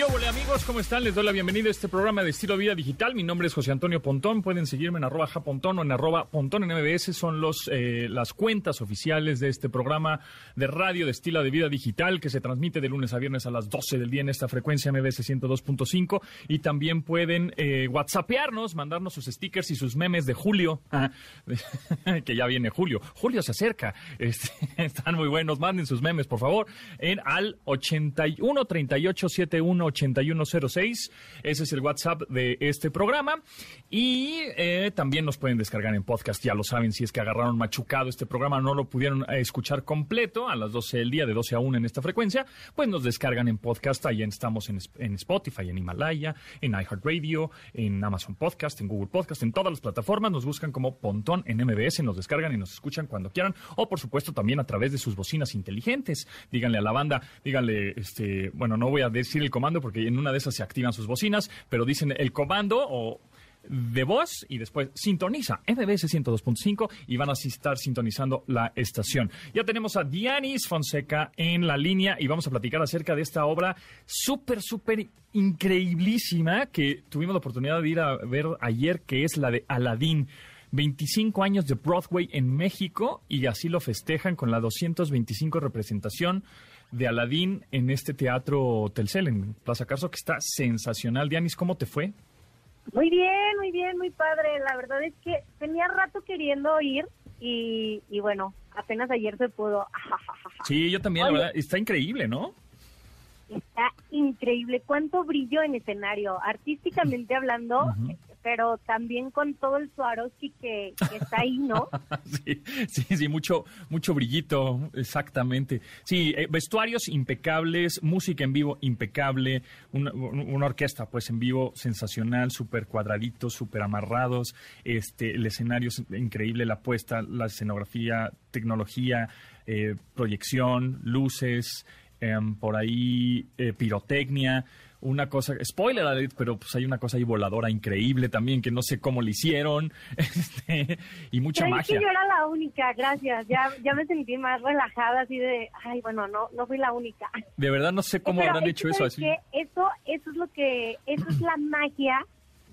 Hola amigos, ¿cómo están? Les doy la bienvenida a este programa de estilo vida digital. Mi nombre es José Antonio Pontón. Pueden seguirme en arroba japontón o en arroba pontón en MBS. Son los, eh, las cuentas oficiales de este programa de radio de estilo de vida digital que se transmite de lunes a viernes a las 12 del día en esta frecuencia MBS 102.5. Y también pueden eh, whatsappearnos, mandarnos sus stickers y sus memes de julio, ah, que ya viene julio. Julio se acerca. Este, están muy buenos. Manden sus memes, por favor, en al 81 38 71 8106. Ese es el WhatsApp de este programa. Y eh, también nos pueden descargar en podcast, ya lo saben, si es que agarraron machucado este programa, no lo pudieron eh, escuchar completo a las 12 del día, de 12 a 1 en esta frecuencia, pues nos descargan en podcast. Ahí estamos en, en Spotify, en Himalaya, en iHeartRadio, en Amazon Podcast, en Google Podcast, en todas las plataformas. Nos buscan como Pontón en MBS, nos descargan y nos escuchan cuando quieran. O, por supuesto, también a través de sus bocinas inteligentes. Díganle a la banda, díganle, este, bueno, no voy a decir el comando porque en una de esas se activan sus bocinas, pero dicen el comando o de voz y después sintoniza MBS 102.5 y van a estar sintonizando la estación. Ya tenemos a Dianis Fonseca en la línea y vamos a platicar acerca de esta obra súper, súper increíblísima que tuvimos la oportunidad de ir a ver ayer, que es la de Aladdin. 25 años de Broadway en México y así lo festejan con la 225 representación de Aladín en este teatro Telcel, en Plaza Carso, que está sensacional. Dianis, ¿cómo te fue? Muy bien, muy bien, muy padre. La verdad es que tenía rato queriendo ir y, bueno, apenas ayer se pudo. Sí, yo también, la verdad, está increíble, ¿no? Está increíble. Cuánto brillo en escenario. Artísticamente hablando, pero también con todo el Swarovski que, está ahí, ¿no? sí, sí, sí, mucho, mucho brillito, exactamente. Sí, eh, vestuarios impecables, música en vivo impecable, una, orquesta pues en vivo sensacional, súper cuadraditos, súper amarrados, este, el escenario es increíble, la puesta, la escenografía, tecnología, eh, proyección, luces, em, por ahí eh, pirotecnia una cosa, spoiler alert, pero pues hay una cosa ahí voladora increíble también, que no sé cómo le hicieron, este, y mucha magia. Que yo era la única, gracias, ya, ya me sentí más relajada, así de, ay, bueno, no, no fui la única. De verdad no sé cómo habrán hecho eso así. eso, eso es lo que, eso es la magia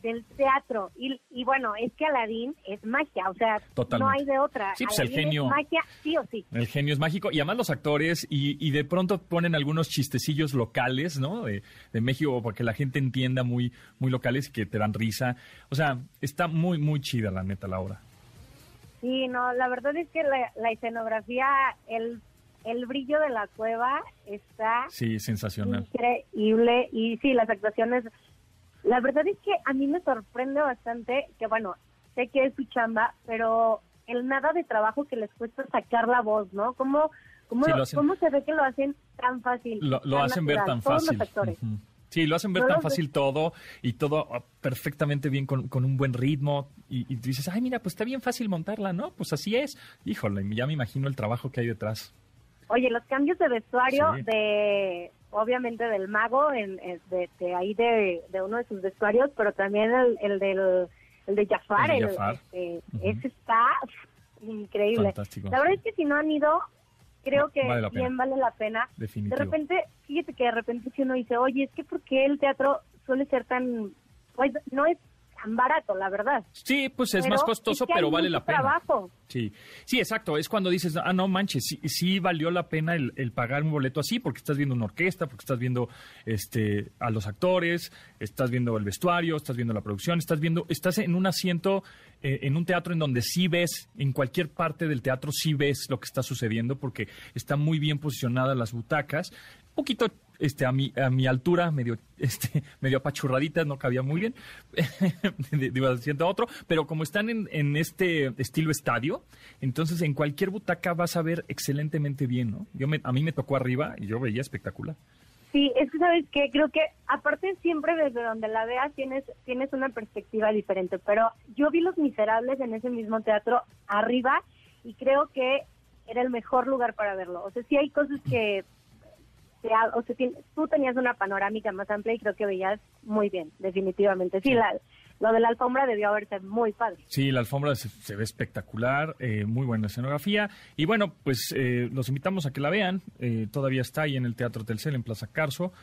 del teatro. Y, y bueno, es que Aladín es magia, o sea, no hay de otra. Sí, pues el genio. Es magia, sí o sí. El genio es mágico. Y además los actores, y, y de pronto ponen algunos chistecillos locales, ¿no? De, de México, para que la gente entienda muy, muy locales y que te dan risa. O sea, está muy, muy chida, la neta, la obra. Sí, no, la verdad es que la, la escenografía, el el brillo de la cueva está sí sensacional increíble y sí las actuaciones la verdad es que a mí me sorprende bastante que, bueno, sé que es su chamba, pero el nada de trabajo que les cuesta sacar la voz, ¿no? ¿Cómo, cómo, ¿cómo se ve que lo hacen tan fácil? Lo, hacen ver tan fácil. Sí, lo hacen ver tan fácil todo y todo ah, perfectamente bien con, con un buen ritmo. Y, y, dices, ay, mira, pues está bien fácil montarla, ¿no? Pues así es. Híjole, ya me imagino el trabajo que hay detrás. Oye, los cambios de vestuario de obviamente del mago, en, de, ahí de, uno de sus vestuarios, pero también el, el del el de Jafar, el, este, ese está increíble. La verdad es que si no han ido, creo que bien vale la pena. De repente, fíjate que de repente si uno dice, oye, es que porque el teatro suele ser tan, pues no es tan barato, la verdad. Sí, pues es más costoso, pero vale la pena. Trabajo. Sí, sí, exacto. Es cuando dices, ah, no manches, sí, sí valió la pena el, pagar un boleto así, porque estás viendo una orquesta, porque estás viendo este a los actores, estás viendo el vestuario, estás viendo la producción, estás viendo, estás en un asiento, eh, en un teatro en donde sí ves, en cualquier parte del teatro sí ves lo que está sucediendo, porque están muy bien posicionadas las butacas. Un poquito este, a mi, a mi altura, medio, este, medio apachurradita, no cabía muy bien, iba haciendo otro, pero como están en, en, este estilo estadio, entonces en cualquier butaca vas a ver excelentemente bien, ¿no? Yo me, a mí me tocó arriba y yo veía espectacular. Sí, es que sabes que creo que aparte siempre desde donde la veas tienes tienes una perspectiva diferente, pero yo vi Los Miserables en ese mismo teatro arriba y creo que era el mejor lugar para verlo. O sea, sí hay cosas que o sea, tú tenías una panorámica más amplia y creo que veías muy bien, definitivamente. Sí, la, lo de la alfombra debió haberse muy padre. Sí, la alfombra se, ve espectacular, eh, muy buena escenografía. Y bueno, pues eh, los invitamos a que la vean. Eh, todavía está ahí en el Teatro Telcel, en Plaza Carso.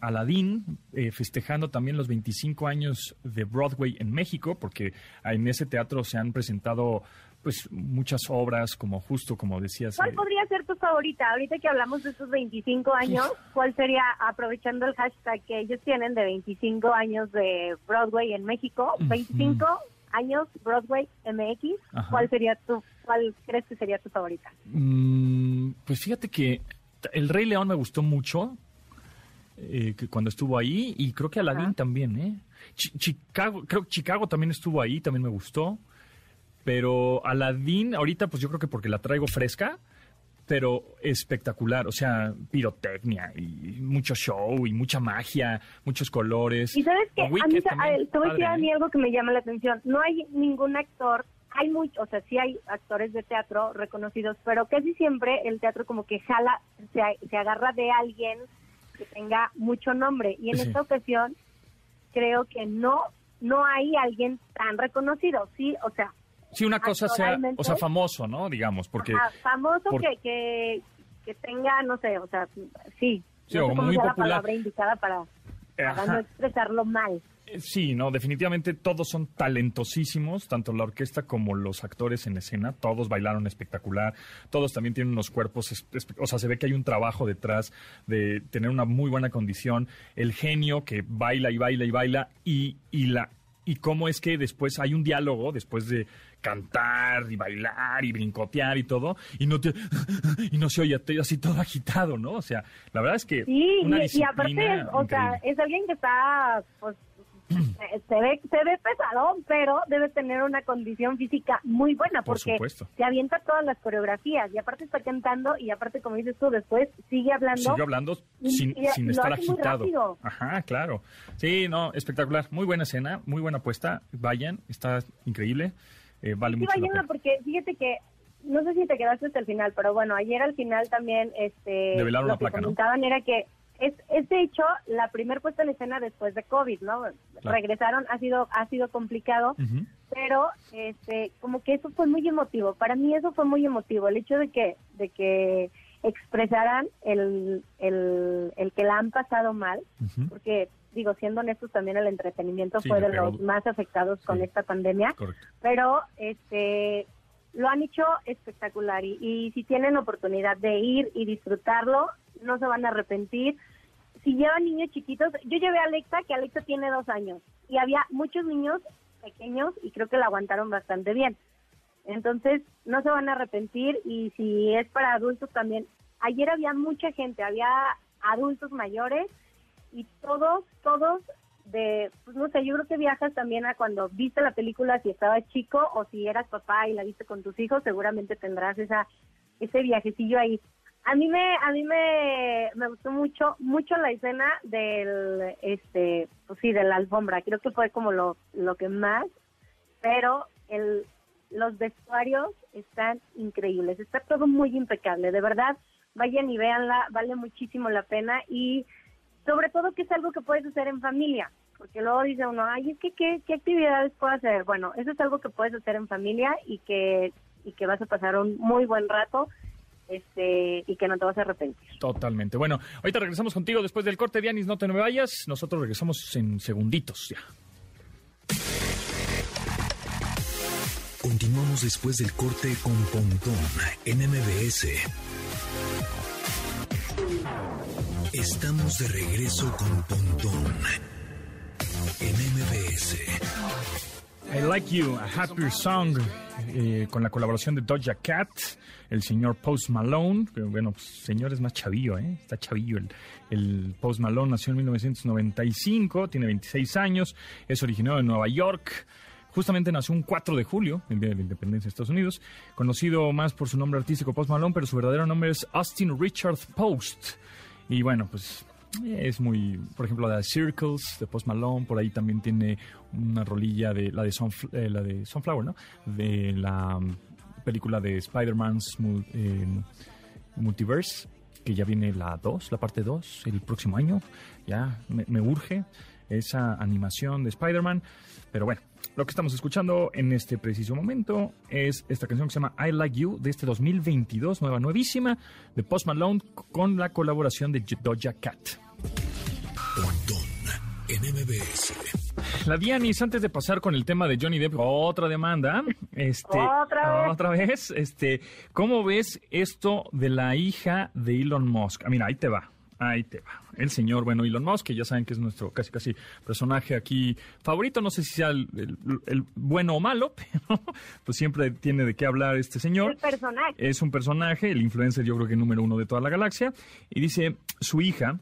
Aladín, festejando también los 25 años de Broadway en México, porque en ese teatro se han presentado pues muchas obras, como justo como decías. ¿Cuál eh, podría ser tu favorita? Ahorita que hablamos de estos 25 años, ¿cuál sería, aprovechando el hashtag que ellos tienen de 25 años de Broadway en México, 25 años Broadway MX, ¿cuál sería tu, cuál crees que sería tu favorita? Mm, pues fíjate que El Rey León me gustó mucho. Eh, que cuando estuvo ahí y creo que Aladdin también, ¿eh? Chicago, creo que Chicago también estuvo ahí, también me gustó. Pero Aladdin, ahorita, pues yo creo que porque la traigo fresca, pero espectacular. O sea, pirotecnia y mucho show y mucha magia, muchos colores. Y sabes que a mí, te voy a decir a mí algo que me llama la atención. No hay ningún actor hay mucho, o sea, sí hay actores de teatro reconocidos, pero casi siempre el teatro como que jala, se, se agarra de alguien que tenga mucho nombre. Y en esta ocasión creo que no, no hay alguien tan reconocido, sí, o sea, Sí, una cosa sea, o sea, famoso, ¿no? Digamos, porque... famoso que, que, tenga, no sé, o sea, sí. Sí, o muy popular. la palabra indicada para, no expresarlo mal. Eh, sí, no, definitivamente todos son talentosísimos, tanto la orquesta como los actores en escena, todos bailaron espectacular, todos también tienen unos cuerpos, o sea, se ve que hay un trabajo detrás de tener una muy buena condición, el genio que baila y baila y baila y, y la y cómo es que después hay un diálogo después de cantar y bailar y brincotear y todo y no te y no se oye así todo agitado, ¿no? O sea, la verdad es que sí, y, aparte, o sea, es alguien que está pues se ve se ve pesadón, pero debe tener una condición física muy buena porque se avienta todas las coreografías y aparte está cantando y aparte como dices tú después sigue hablando sigue hablando sin, sin estar agitado. Ajá, claro. Sí, no, espectacular, muy buena escena, muy buena apuesta. Vayan, está increíble. Eh, vale mucho vayan porque fíjate que no sé si te quedaste hasta el final, pero bueno, ayer al final también este lo que comentaban era que es, es de hecho la primer puesta en escena después de COVID, ¿no? Regresaron, ha sido, ha sido complicado, pero este, como que eso fue muy emotivo. Para mí eso fue muy emotivo, el hecho de que, de que expresaran el, el, el que la han pasado mal, porque digo, siendo honestos, también el entretenimiento fue de los más afectados con esta pandemia, pero este lo han hecho espectacular. Y, y si tienen oportunidad de ir y disfrutarlo, no se van a arrepentir. Si llevan niños chiquitos, yo llevé a Alexa, que Alexa tiene dos años, y había muchos niños pequeños y creo que la aguantaron bastante bien. Entonces, no se van a arrepentir y si es para adultos también. Ayer había mucha gente, había adultos mayores y todos, todos de, pues no sé, yo creo que viajas también a cuando viste la película, si estabas chico o si eras papá y la viste con tus hijos, seguramente tendrás esa ese viajecillo ahí. A mí me a mí me, me gustó mucho mucho la escena del este pues sí de la alfombra. Creo que fue como lo lo que más, pero el los vestuarios están increíbles. Está todo muy impecable, de verdad. Vayan y véanla, vale muchísimo la pena y sobre todo que es algo que puedes hacer en familia, porque luego dice uno, ay, es que qué, qué actividades puedo hacer. Bueno, eso es algo que puedes hacer en familia y que y que vas a pasar un muy buen rato este, y que no te vas a arrepentir. Totalmente. Bueno, ahorita regresamos contigo después del corte, Dianis, no te me vayas. Nosotros regresamos en segunditos ya. Continuamos después del corte con Pontón en MBS. Estamos de regreso con Pontón en MBS. I Like You, A Happier Song, eh, con la colaboración de Doja Cat, el señor Post Malone, bueno, pues, señor es más chavillo, ¿eh? está chavillo. El, el, Post Malone nació en 1995, tiene 26 años, es originario de Nueva York. Justamente nació un 4 de julio, el día de la independencia de Estados Unidos, conocido más por su nombre artístico Post Malone, pero su verdadero nombre es Austin Richard Post. Y bueno, pues es muy, por ejemplo, la de Circles de Post Malone, por ahí también tiene una rolilla de la de, eh, Sunflower, ¿no? De la um, película de Spider-Man's eh, Multiverse, que ya viene la 2, la parte 2, el próximo año, ya me, urge. Esa animación de Spider-Man. Pero bueno, lo que estamos escuchando en este preciso momento es esta canción que se llama I Like You de este 2022, nueva, nuevísima, de Post Malone con la colaboración de Doja Cat. La Dianis, antes de pasar con el tema de Johnny Depp, otra demanda. Este, ¿Otra vez? Otra vez. Este, ¿Cómo ves esto de la hija de Elon Musk? Ah, mira, ahí te va. Ahí te va. El señor, bueno, Elon Musk, que ya saben que es nuestro casi casi personaje aquí favorito. No sé si sea el, el bueno o malo, pero pues siempre tiene de qué hablar este señor. El personaje. Es un personaje, el influencer yo creo que número uno de toda la galaxia. Y dice, su hija,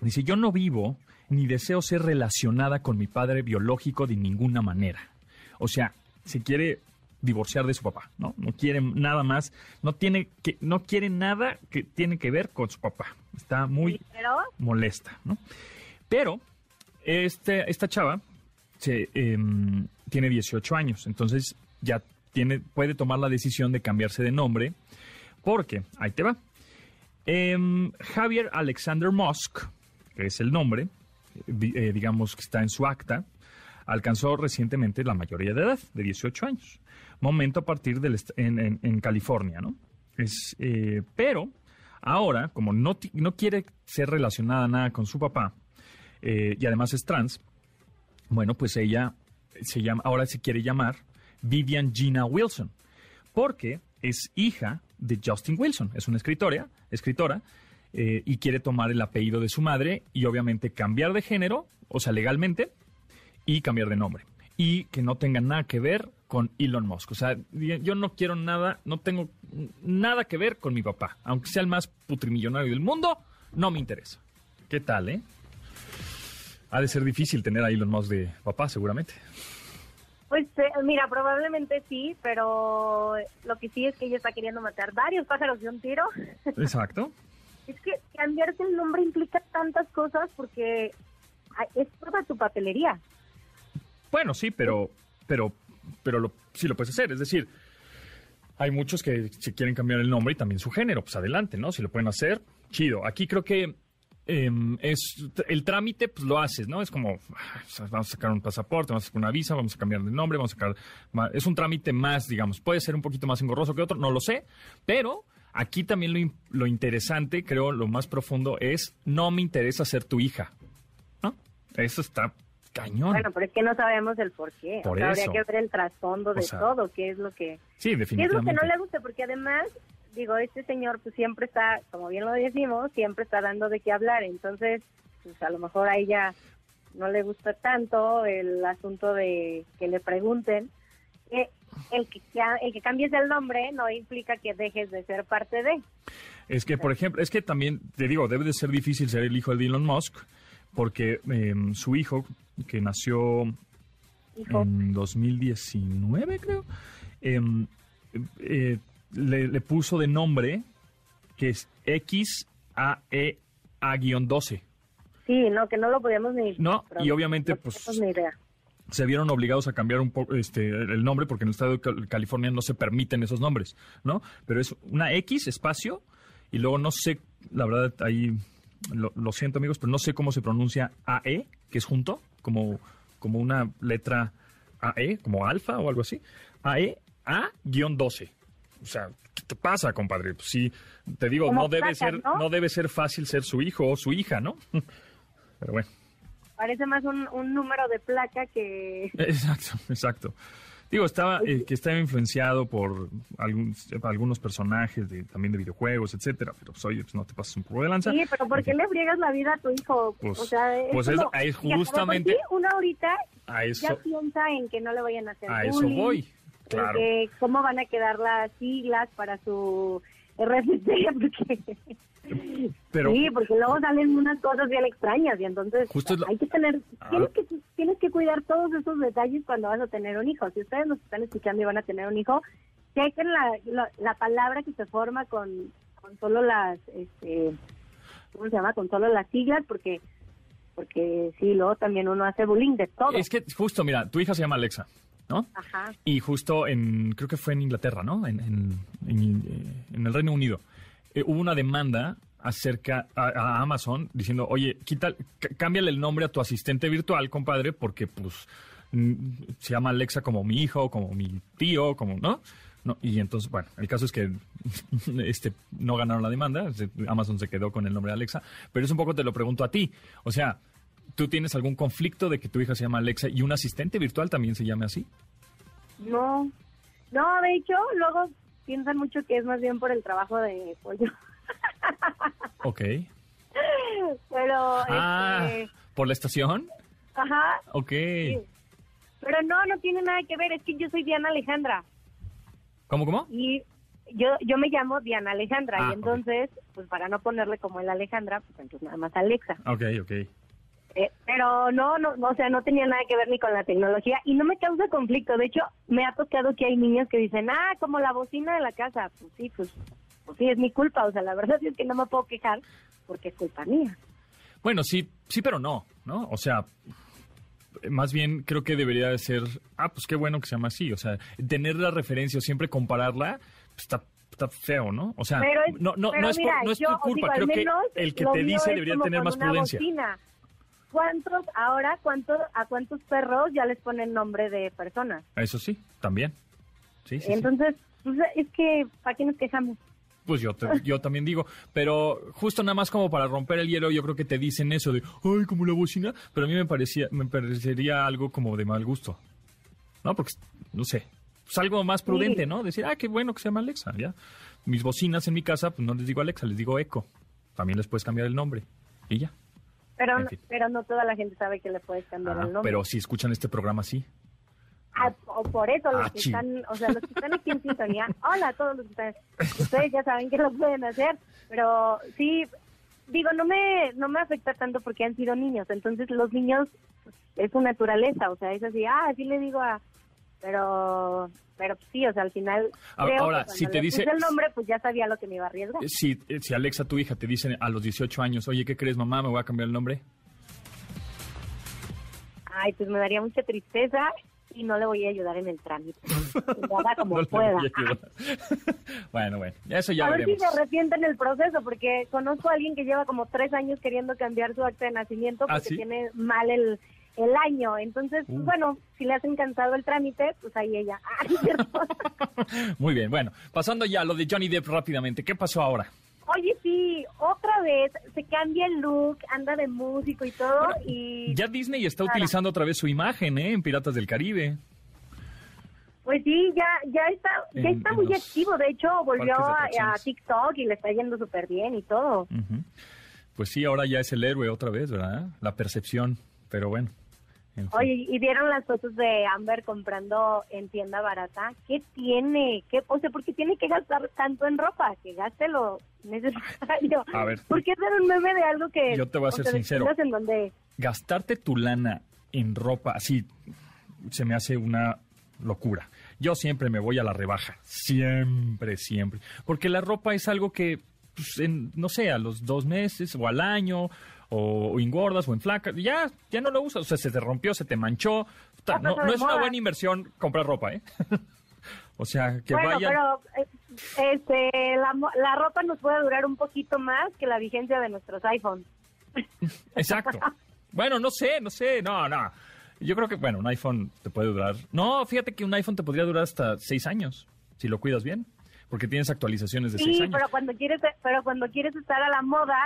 dice, yo no vivo ni deseo ser relacionada con mi padre biológico de ninguna manera. O sea, se quiere divorciar de su papá, ¿no? No quiere nada más, no tiene que, no quiere nada que tiene que ver con su papá. Está muy molesta, ¿no? Pero este, esta chava se, em, tiene 18 años, entonces ya tiene, puede tomar la decisión de cambiarse de nombre, porque, ahí te va, em, Javier Alexander Musk, que es el nombre, eh, digamos que está en su acta, alcanzó recientemente la mayoría de edad, de 18 años. Momento a partir del en, California, ¿no? Es, eh, pero ahora, como no, no quiere ser relacionada nada con su papá, eh, y además es trans, bueno, pues ella se llama, ahora se quiere llamar Vivian Gina Wilson, porque es hija de Justin Wilson, es una escritora, escritora eh, y quiere tomar el apellido de su madre y obviamente cambiar de género, o sea, legalmente, y cambiar de nombre. Y que no tenga nada que ver con Elon Musk. O sea, yo no quiero nada, no tengo nada que ver con mi papá. Aunque sea el más putrimillonario del mundo, no me interesa. ¿Qué tal, eh? Ha de ser difícil tener a Elon Musk de papá, seguramente. Pues eh, mira, probablemente sí, pero lo que sí es que ella está queriendo matar varios pájaros de un tiro. Exacto. Es que cambiarse el nombre implica tantas cosas porque es toda tu papelería. Bueno, sí, pero, pero, pero lo, sí lo puedes hacer. Es decir, hay muchos que se quieren cambiar el nombre y también su género. Pues adelante, ¿no? Si lo pueden hacer, chido. Aquí creo que em, es el trámite, pues lo haces, ¿no? Es como, vamos a sacar un pasaporte, vamos a sacar una visa, vamos a cambiar de nombre, vamos a sacar... Es un trámite más, digamos, puede ser un poquito más engorroso que otro, no lo sé, pero Aquí también lo, interesante, creo, lo más profundo es, no me interesa ser tu hija. Eso está cañón. Bueno, pero es que no sabemos el por qué. Habría que ver el trasfondo de todo, qué es lo que... Sí, definitivamente. ¿Qué es lo que no le gusta? Porque además, digo, este señor pues siempre está, como bien lo decimos, siempre está dando de qué hablar. Entonces, pues a lo mejor a ella no le gusta tanto el asunto de que le pregunten. Eh, el que, el que cambies el nombre no implica que dejes de ser parte de. Es que, por ejemplo, es que también, te digo, debe de ser difícil ser el hijo de Elon Musk, porque em, su hijo, que nació en 2019, creo, em, eh, le, puso de nombre que es XAEA-12. Sí, no, que no lo podíamos ni... No, y obviamente, pues... Ni idea se vieron obligados a cambiar un poco este, el nombre porque en el estado de California no se permiten esos nombres, ¿no? Pero es una X espacio y luego no sé, la verdad ahí lo, siento amigos, pero no sé cómo se pronuncia AE, que es junto, como, como una letra AE, como alfa o algo así. AE A-12. O sea, ¿qué te pasa, compadre? Pues sí, te digo, no debe ser ¿no? debe ser fácil ser su hijo o su hija, ¿no? Pero bueno parece más un, número de placa que... Exacto, exacto. Digo, estaba eh, que estaba influenciado por algunos personajes de, también de videojuegos, etcétera, pero pues, oye, pues no te pases un poco de lanza. Sí, pero ¿por qué le friegas la vida a tu hijo? Pues, o sea, es pues es, justamente... uno ahorita ya piensa en que no le vayan a hacer A eso voy, claro. cómo van a quedar las siglas para su RFC, porque... Pero, sí, porque luego salen unas cosas bien extrañas y entonces hay que tener, ah. tienes que, tienes que cuidar todos esos detalles cuando vas a tener un hijo. Si ustedes nos están escuchando y van a tener un hijo, chequen la, la, la palabra que se forma con, con solo las, este, ¿cómo se llama? Con solo las siglas, porque porque sí, luego también uno hace bullying de todo. Es que justo, mira, tu hija se llama Alexa. ¿no? Ajá. Y justo en, creo que fue en Inglaterra, ¿no? En, en, en, eh, en el Reino Unido. Eh, hubo una demanda acerca a, Amazon diciendo, oye, quita, cámbiale el nombre a tu asistente virtual, compadre, porque pues se llama Alexa como mi hijo, como mi tío, como, ¿no? Y entonces, bueno, el caso es que este no ganaron la demanda, Amazon se quedó con el nombre de Alexa, pero es un poco te lo pregunto a ti. O sea, ¿tú tienes algún conflicto de que tu hija se llama Alexa y un asistente virtual también se llame así? No, no, de hecho, luego piensan mucho que es más bien por el trabajo de pollo. ok. Pero... Ah, este, ¿por la estación? Ajá. Ok. Pero no, no tiene nada que ver, es que yo soy Diana Alejandra. ¿Cómo, cómo? Y yo yo me llamo Diana Alejandra y ah, entonces, pues para no ponerle como el Alejandra, pues entonces nada más Alexa. Ok, ok. Eh, pero no, no, o sea, no tenía nada que ver ni con la tecnología y no me causa conflicto. De hecho, me ha tocado que hay niños que dicen, ah, como la bocina de la casa. Pues sí, pues, pues sí, es mi culpa. O sea, la verdad es que no me puedo quejar porque es culpa mía. Bueno, sí, sí, pero no, ¿no? O sea, más bien creo que debería de ser, ah, pues qué bueno que se llama así, o sea, tener la referencia o siempre compararla, pues está, está feo, ¿no? O sea, no, no, no, es por, no es tu culpa, creo que el que te dice debería tener más prudencia. ¿Cuántos ahora, cuántos, a cuántos perros ya les ponen nombre de personas? Eso sí, también. Sí, sí, Entonces, pues, es que, ¿para qué nos quejamos? Pues yo, yo también digo, pero justo nada más como para romper el hielo, yo creo que te dicen eso de, ay, como la bocina, pero a mí me parecía, me parecería algo como de mal gusto, ¿no? Porque, no sé, es algo más prudente, ¿no? Decir, ah, qué bueno que se llama Alexa, ya. Mis bocinas en mi casa, pues no les digo Alexa, les digo Echo. También les puedes cambiar el nombre y ya. Pero, pero no toda la gente sabe que le puedes cambiar el nombre. Pero si escuchan este programa, sí. Ah, o por eso los que están, o sea, los que están aquí en sintonía, hola a todos los que están, ustedes ya saben que lo pueden hacer, pero sí, digo, no me, no me afecta tanto porque han sido niños, entonces los niños es su naturaleza, o sea, es así, ah, así le digo a, pero, pero sí, o sea, al final, ahora, si te dice el nombre, pues ya sabía lo que me iba a arriesgar. Si, si Alexa, tu hija, te dice a los 18 años, oye, ¿qué crees, mamá? ¿Me voy a cambiar el nombre? Ay, pues me daría mucha tristeza y no le voy a ayudar en el trámite. Nada como pueda. bueno, bueno, eso ya A ver si se arrepiente en el proceso, porque conozco a alguien que lleva como tres años queriendo cambiar su acta de nacimiento ¿Ah, porque tiene mal el, el año. Entonces, pues, uh. bueno, si le has encantado el trámite, pues ahí ella. Muy bien, bueno, pasando ya a lo de Johnny Depp rápidamente, ¿qué pasó ahora? Oye, sí, otra vez se cambia el look, anda de músico y todo. y Ya Disney está utilizando otra vez su imagen ¿eh? en Piratas del Caribe. Pues sí, ya ya está ya está muy activo. De hecho, volvió a, TikTok y le está yendo súper bien y todo. Pues sí, ahora ya es el héroe otra vez, ¿verdad? La percepción, pero bueno. Oye, ¿y vieron las fotos de Amber comprando en tienda barata? ¿Qué tiene? ¿Qué, o sea, ¿por qué tiene que gastar tanto en ropa? Que gaste lo necesario. A ver. ¿Por qué hacer un meme de algo que... Yo te voy a ser sincero. En donde... Gastarte tu lana en ropa así se me hace una locura. Yo siempre me voy a la rebaja. Siempre, siempre. Porque la ropa es algo que, pues, en, no sé, a los dos meses o al año o, engordas o en flaca, ya, ya no lo usas, o sea, se te rompió, se te manchó. No, no es una buena inversión comprar ropa, ¿eh? o sea, que bueno, vaya... pero eh, este, la, la ropa nos puede durar un poquito más que la vigencia de nuestros iPhones. Exacto. bueno, no sé, no sé, no, no. Yo creo que, bueno, un iPhone te puede durar... No, fíjate que un iPhone te podría durar hasta seis años, si lo cuidas bien porque tienes actualizaciones de seis años. Sí, pero cuando quieres, pero cuando quieres estar a la moda,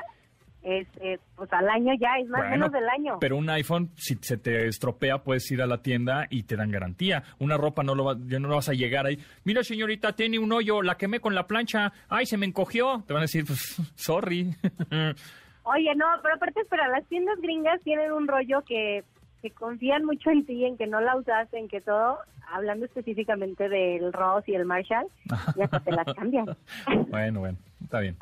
este, pues al año ya, es más o menos del año. Pero un iPhone, si se te estropea, puedes ir a la tienda y te dan garantía. Una ropa no lo, va, ya no vas a llegar ahí. Mira, señorita, tiene un hoyo, la quemé con la plancha. Ay, se me encogió. Te van a decir, pues, sorry. Oye, no, pero aparte, espera, las tiendas gringas tienen un rollo que, que confían mucho en ti, en que no la usaste, en que todo, hablando específicamente del Ross y el Marshall, ya te las cambian. bueno, bueno, está bien.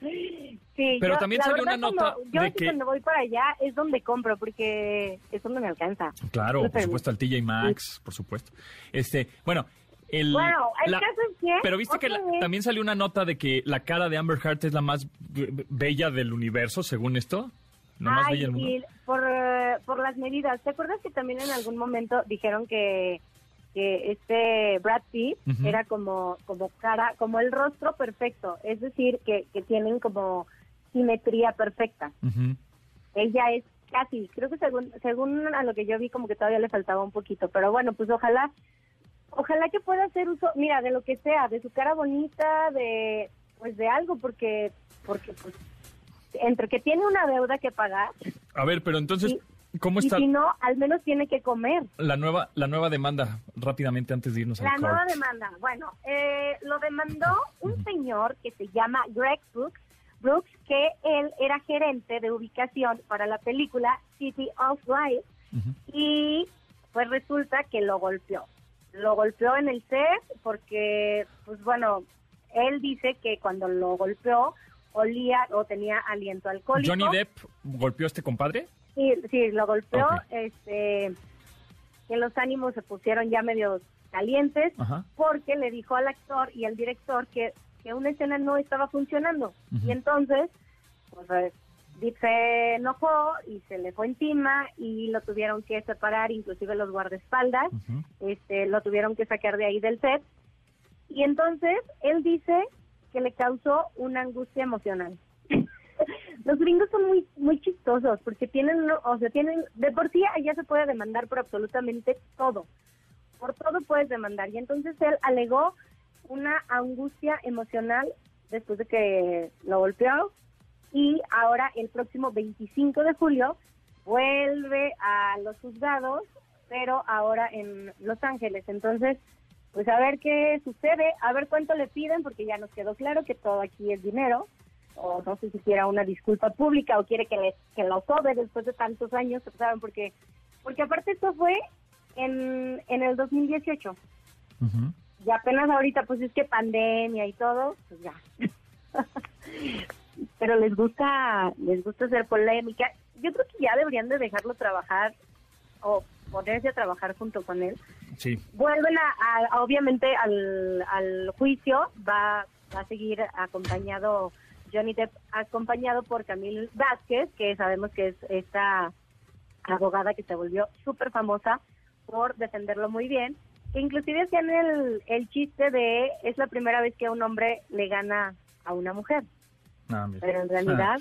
Sí, pero también salió una nota yo de que cuando voy para allá es donde compro porque es donde me alcanza. Claro, por supuesto al TJ Maxx, por supuesto. Este, bueno, el, bueno, el caso es que pero viste que también salió una nota de que la cara de Amber Heard es la más bella del universo, según esto. La más bella del mundo. por, por las medidas. ¿Te acuerdas que también en algún momento dijeron que que este Brad Pitt era como como cara como el rostro perfecto es decir que, que tienen como simetría perfecta. Ella es casi, creo que según, según a lo que yo vi, como que todavía le faltaba un poquito, pero bueno, pues ojalá, ojalá que pueda hacer uso, mira, de lo que sea, de su cara bonita, de, pues de algo, porque, porque pues, entre que tiene una deuda que pagar. A ver, pero entonces, ¿Cómo está? Y si no, al menos tiene que comer. La nueva, la nueva demanda, rápidamente antes de irnos a La nueva demanda, bueno, eh, lo demandó un señor que se llama Greg Brooks, Brooks, que él era gerente de ubicación para la película City of Life, y pues resulta que lo golpeó. Lo golpeó en el set porque, pues bueno, él dice que cuando lo golpeó olía o tenía aliento alcohólico. ¿Johnny Depp golpeó a este compadre? Sí, sí, lo golpeó, este, que los ánimos se pusieron ya medio calientes porque le dijo al actor y al director que, que una escena no estaba funcionando. Y entonces, pues eh, Deep se enojó y se le fue encima y lo tuvieron que separar, inclusive los guardaespaldas, este, lo tuvieron que sacar de ahí del set. Y entonces él dice que le causó una angustia emocional. los gringos son muy muy chistosos porque tienen, o sea, tienen, de por sí allá se puede demandar por absolutamente todo. Por todo puedes demandar. Y entonces él alegó una angustia emocional después de que lo golpeó y ahora el próximo 25 de julio vuelve a los juzgados, pero ahora en Los Ángeles. Entonces, pues a ver qué sucede, a ver cuánto le piden, porque ya nos quedó claro que todo aquí es dinero o no sé si quiera una disculpa pública o quiere que, le, que lo sobe después de tantos años, ¿saben? Porque, porque aparte esto fue en, en el 2018. Y apenas ahorita, pues es que pandemia y todo, pues ya. Pero les gusta, les gusta hacer polémica. Yo creo que ya deberían de dejarlo trabajar o ponerse a trabajar junto con él. Sí. Vuelven a, obviamente al, al juicio, va, va a seguir acompañado Johnny Depp acompañado por Camille Vázquez, que sabemos que es esta abogada que se volvió súper famosa por defenderlo muy bien, inclusive hacían el, el chiste de es la primera vez que un hombre le gana a una mujer. Ah, Pero en realidad,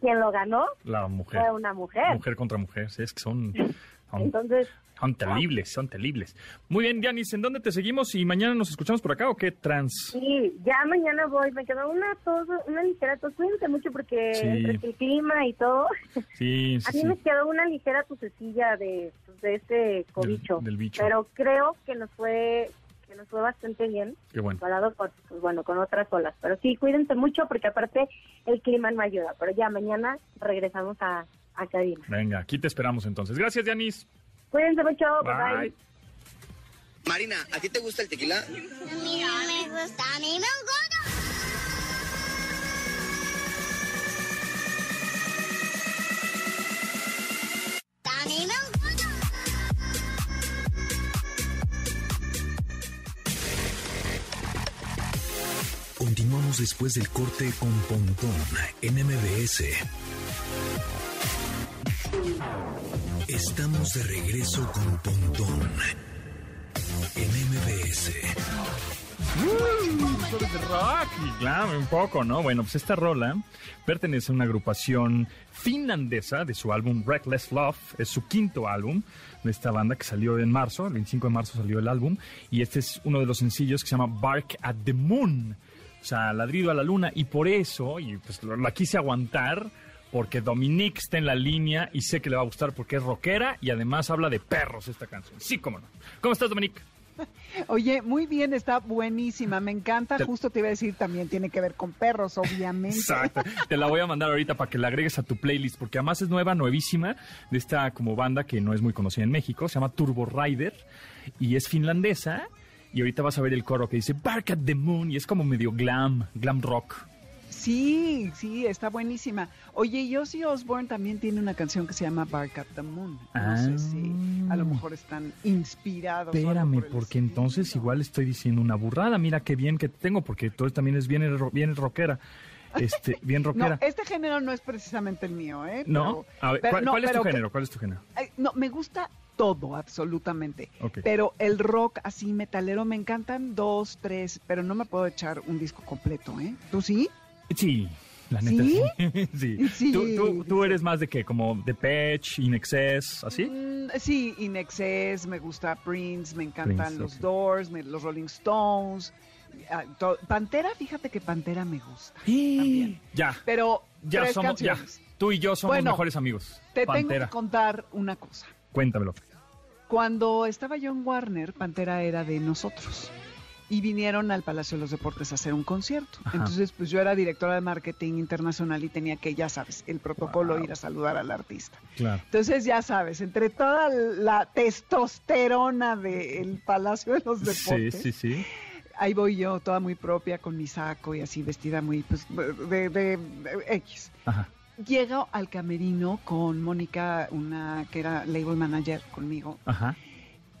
quien lo ganó la mujer. fue una mujer. Mujer contra mujer, sí, es que son... Entonces, son terribles, son terribles. Muy bien, Dianis, ¿en dónde te seguimos y mañana nos escuchamos por acá o qué trans? Sí, ya mañana voy, me quedó una tos, una ligera tos, cuídense mucho porque el clima y todo. Sí, sí A mí me quedó una ligera tosecilla de, de este cobicho. Del, bicho. Pero creo que nos fue que nos fue bastante bien. Qué bueno. Comparado con, pues, bueno, con otras olas. Pero sí, cuídense mucho porque aparte el clima no ayuda. Pero ya mañana regresamos a, a cabina. Venga, aquí te esperamos entonces. Gracias, Dianis. Cuídense mucho. Bye. bye. Marina, ¿a ti te gusta el tequila? A mí no me gusta. A mí me gusta. Continuamos después del corte con Pontón en MBS. Estamos de regreso con Pontón en MBS. rock, claro, un poco, ¿no? Bueno, pues esta rola pertenece a una agrupación finlandesa de su álbum Reckless Love. Es su quinto álbum de esta banda que salió en marzo, el 25 de marzo salió el álbum. Y este es uno de los sencillos que se llama Bark at the Moon. O sea, ladrido a la luna. Y por eso, y pues la quise aguantar porque Dominique está en la línea y sé que le va a gustar porque es rockera y además habla de perros esta canción. Sí, cómo no. ¿Cómo estás, Dominique? Oye, muy bien, está buenísima, me encanta. Justo te iba a decir también, tiene que ver con perros, obviamente. Exacto, te la voy a mandar ahorita para que la agregues a tu playlist, porque además es nueva, nuevísima, de esta como banda que no es muy conocida en México, se llama Turbo Rider y es finlandesa. Y ahorita vas a ver el coro que dice Bark at the Moon y es como medio glam, glam rock. Sí, sí, está buenísima. Oye, Ozzy Osbourne también tiene una canción que se llama Bark at the Moon. No sé si a lo ah. mejor están inspirados. Espérame, porque entonces igual estoy diciendo una burrada. Mira qué bien que tengo, porque tú también es bien, bien rockera. Este, bien rockera. No, este género no es precisamente el mío, ¿eh? no. A ver, ¿cuál, es tu género? ¿Cuál es tu género? no, me gusta todo, absolutamente. Pero el rock así metalero me encantan dos, tres, pero no me puedo echar un disco completo, ¿eh? ¿Tú sí? Sí, La neta, ¿Sí? sí. Sí. ¿Tú, tú, tú eres más de qué? ¿Como de Patch, In Excess, así? Mm, sí, In Excess, me gusta Prince, me encantan Prince, los. Doors, me- los Rolling Stones. ah, Pantera, fíjate que Pantera me gusta. también. Ya, Pero ya tres somos, ya. canciones. Tú y yo somos Bueno, mejores amigos. Te tengo que contar una cosa. cuéntamelo. Cuando estaba yo en Warner, Pantera era de nosotros. Y vinieron al Palacio de los Deportes a hacer un concierto. Ajá. Entonces, pues yo era directora de marketing internacional y tenía que, ya sabes, el protocolo Wow. ir a saludar al artista. Claro. Entonces, ya sabes, entre toda la testosterona del Palacio de los Sí, Deportes, sí, sí. ahí voy yo, toda muy propia, con mi saco y así vestida muy, pues, de, de- de X. Ajá. Llego al camerino con Mónica, una que era label manager conmigo, Ajá.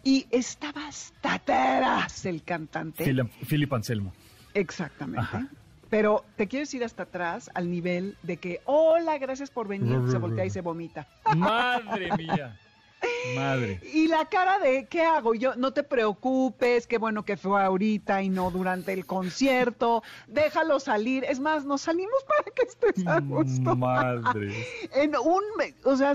Y estaba hasta atrás el cantante. Philip, Philip Anselmo. Exactamente. Ajá. Pero te quiero decir hasta atrás al nivel de que, hola, gracias por venir, se voltea y se vomita. Madre mía. Madre. Y la cara de, ¿qué hago? Yo, no te preocupes, qué bueno que fue ahorita y no durante el concierto, déjalo salir. Es más, nos salimos para que estés a gusto. Madre. En un, o sea,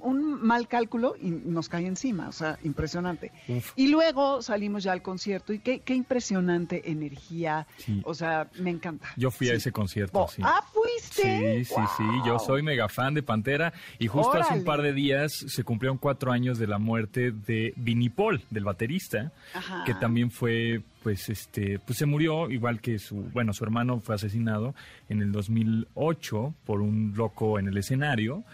un, mal cálculo y nos cae encima, o sea, impresionante. Uf. Y luego salimos ya al concierto y qué, qué impresionante energía, Sí. o sea, me encanta. Yo fui a ese concierto, Oh, sí. Ah, fuiste. Sí, sí, sí. Yo soy mega fan de Pantera y justo hace un par de días se cumplieron cuatro años de la muerte de Vinnie Paul, del baterista, Ajá. que también fue, pues, este, pues se murió igual que su, bueno, su hermano fue asesinado en el 2008 por un loco en el escenario,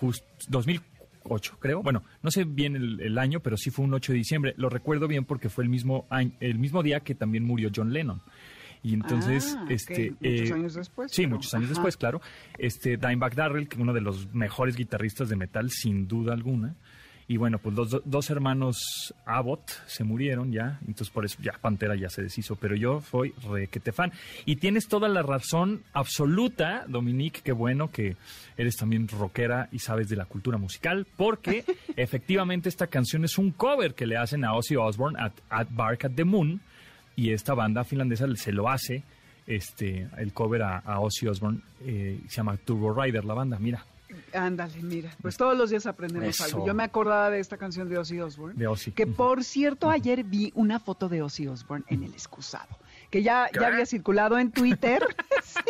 justo 2008 creo. Bueno, no sé bien el, el año, pero sí fue un 8 de diciembre. Lo recuerdo bien porque fue el mismo año, el mismo día que también murió John Lennon. Y entonces, Ah, este, Muchos eh, años después, Sí, pero- muchos años ajá. después, claro. Este Dimebag Darrell, que uno de los mejores guitarristas de metal, sin duda alguna. Y bueno, pues los do- dos hermanos Abbott se murieron ya, entonces por eso ya Pantera ya se deshizo, pero yo soy requete fan. Y tienes toda la razón absoluta, Dominique, qué bueno que eres también rockera y sabes de la cultura musical, porque efectivamente esta canción es un cover que le hacen a Ozzy Osbourne at, at Bark at the Moon, y esta banda finlandesa se lo hace, este, el cover a, a Ozzy Osbourne, eh, se llama Turbo Rider, la banda, mira, Ándale, mira, pues todos los días aprendemos Eso. algo. Yo me acordaba de esta canción de Ozzy Osbourne. de Ozzy. Que por cierto, ayer vi una foto de Ozzy Osbourne en el excusado, que ya, ¿Qué? ya había circulado en Twitter. Sí.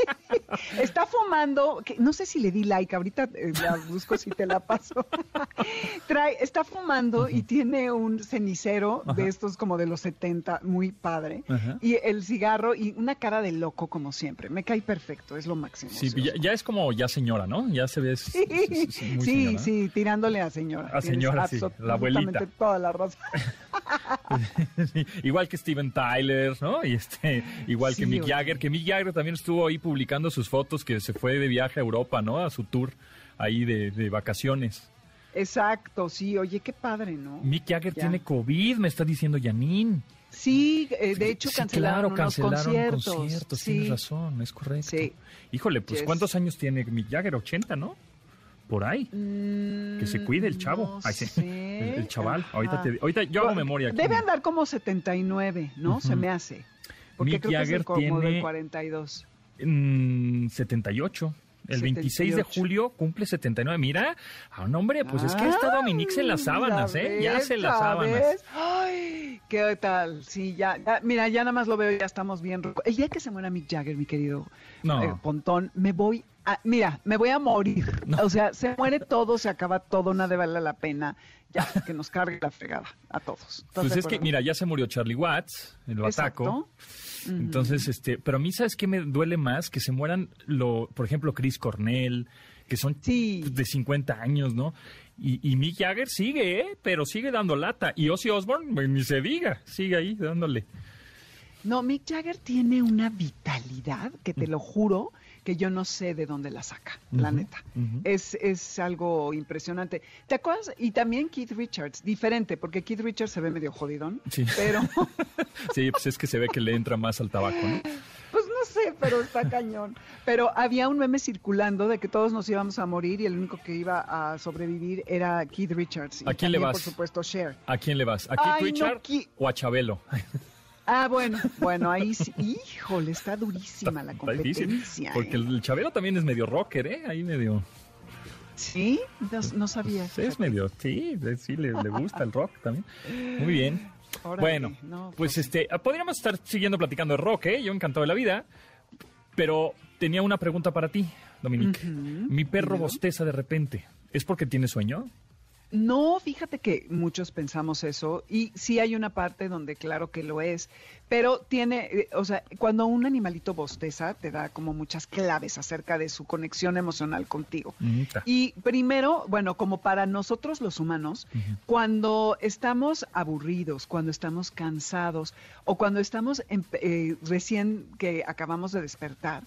Está fumando, que no sé si le di like, ahorita eh, la busco si te la paso. Trae, está fumando y tiene un cenicero de estos como de los 70, muy padre. Y el cigarro y una cara de loco como siempre. Me cae perfecto, es lo máximo. Sí, ya, ya es como ya señora, ¿no? Ya se ve. Sí, muy sí, señora. sí, tirándole a señora. A señora, sí, la abuelita. toda la razón. Igual que Steven Tyler, ¿no? Y este, igual que Mick. Jagger, que Mick Jagger también estuvo ahí publicando sus fotos que se fue de viaje a Europa, ¿no? A su tour ahí de, de vacaciones. Exacto, sí, oye, qué padre, ¿no? Mick Jagger Ya. tiene COVID, me está diciendo Janine. Sí, eh, de hecho Sí, cancelaron, claro, unos cancelaron conciertos. sí. tienes razón, es correcto. Sí. Híjole, pues Yes. ¿cuántos años tiene Mick Jagger? 80, ¿no? Por ahí. Que se cuide el chavo. Mm, No Ay, sí. El, el chaval. Ajá. Ahorita, te- ahorita yo hago memoria. aquí. Debe andar como 79, ¿no? Se me hace. Porque Mick creo que es Jagger el tiene- del 42. Mm, 78. El 26 de 78. julio cumple 79. Mira, ah, no, hombre, pues es que está Dominique en las Ah, sábanas, ¿la ¿eh? Ya ves? se las ¿La sábanas. ves? Ay, ¿qué tal? Sí, ya, ya, mira, ya nada más lo veo, ya estamos bien. El día que se muera Mick Jagger, mi querido No. eh, Pontón, me voy a, mira, me voy a morir. O sea, se muere todo, se acaba todo, nada vale la pena. Ya, que nos cargue la fregada a todos. ¿Estás Pues es que, mira, ya se murió Charlie Watts, el bataco. Exacto. Entonces, este, pero a mí, ¿sabes qué me duele más? Que se mueran, lo, por ejemplo, Chris Cornell, que son Sí. de 50 años, ¿no? Y, y Mick Jagger sigue, ¿eh? Pero sigue dando lata. Y Ozzy Osbourne, pues, ni se diga, sigue ahí dándole. No, Mick Jagger tiene una vitalidad que te lo juro que yo no sé de dónde la saca, la neta. es, es algo impresionante. ¿Te acuerdas? Y también Keith Richards, diferente, porque Keith Richards se ve medio jodidón, Sí. pero Sí, pues es que se ve que le entra más al tabaco, ¿no? pues no sé, pero está cañón. Pero había un meme circulando de que todos nos íbamos a morir y el único que iba a sobrevivir era Keith Richards. Y ¿A quién le vas? Por supuesto, Cher. ¿A quién le vas? ¿A Keith Ay, no, o a Chabelo? Ah, bueno, bueno, ahí sí. Híjole, está durísima la competencia. porque el Chabelo también es medio rocker, ¿eh? Ahí medio. Sí, no, sabía. es medio, sí, sí, le, gusta el rock también. Muy bien. bueno, pues, pues este, podríamos estar siguiendo platicando de rock, ¿eh? Yo encantado de la vida, pero tenía una pregunta para ti, Dominique. Mi perro bosteza de repente. ¿Es porque tiene sueño? No, fíjate que muchos pensamos eso y sí hay una parte donde claro que lo es, pero tiene, eh, o sea, cuando un animalito bosteza te da como muchas claves acerca de su conexión emocional contigo. Y primero, bueno, como para nosotros los humanos, cuando estamos aburridos, cuando estamos cansados o cuando estamos eh, recién que acabamos de despertar,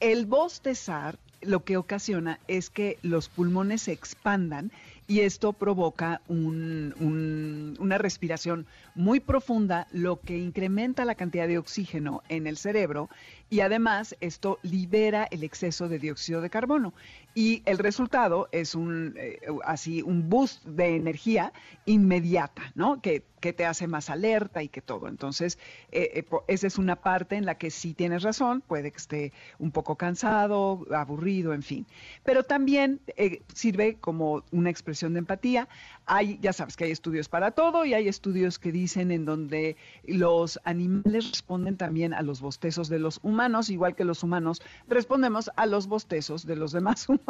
el bostezar lo que ocasiona es que los pulmones se expandan y esto provoca una respiración muy profunda, lo que incrementa la cantidad de oxígeno en el cerebro y además esto libera el exceso de dióxido de carbono y el resultado es un eh, así un boost de energía inmediata, ¿no? Que, que, te hace más alerta y que todo. Entonces, eh, eh, esa es una parte en la que sí tienes razón, puede que esté un poco cansado, aburrido, en fin. Pero también sirve como una expresión de empatía. Hay, ya sabes que hay estudios para todo y hay estudios que dicen en donde los animales responden también a los bostezos de los humanos, igual que los humanos respondemos a los bostezos de los demás humanos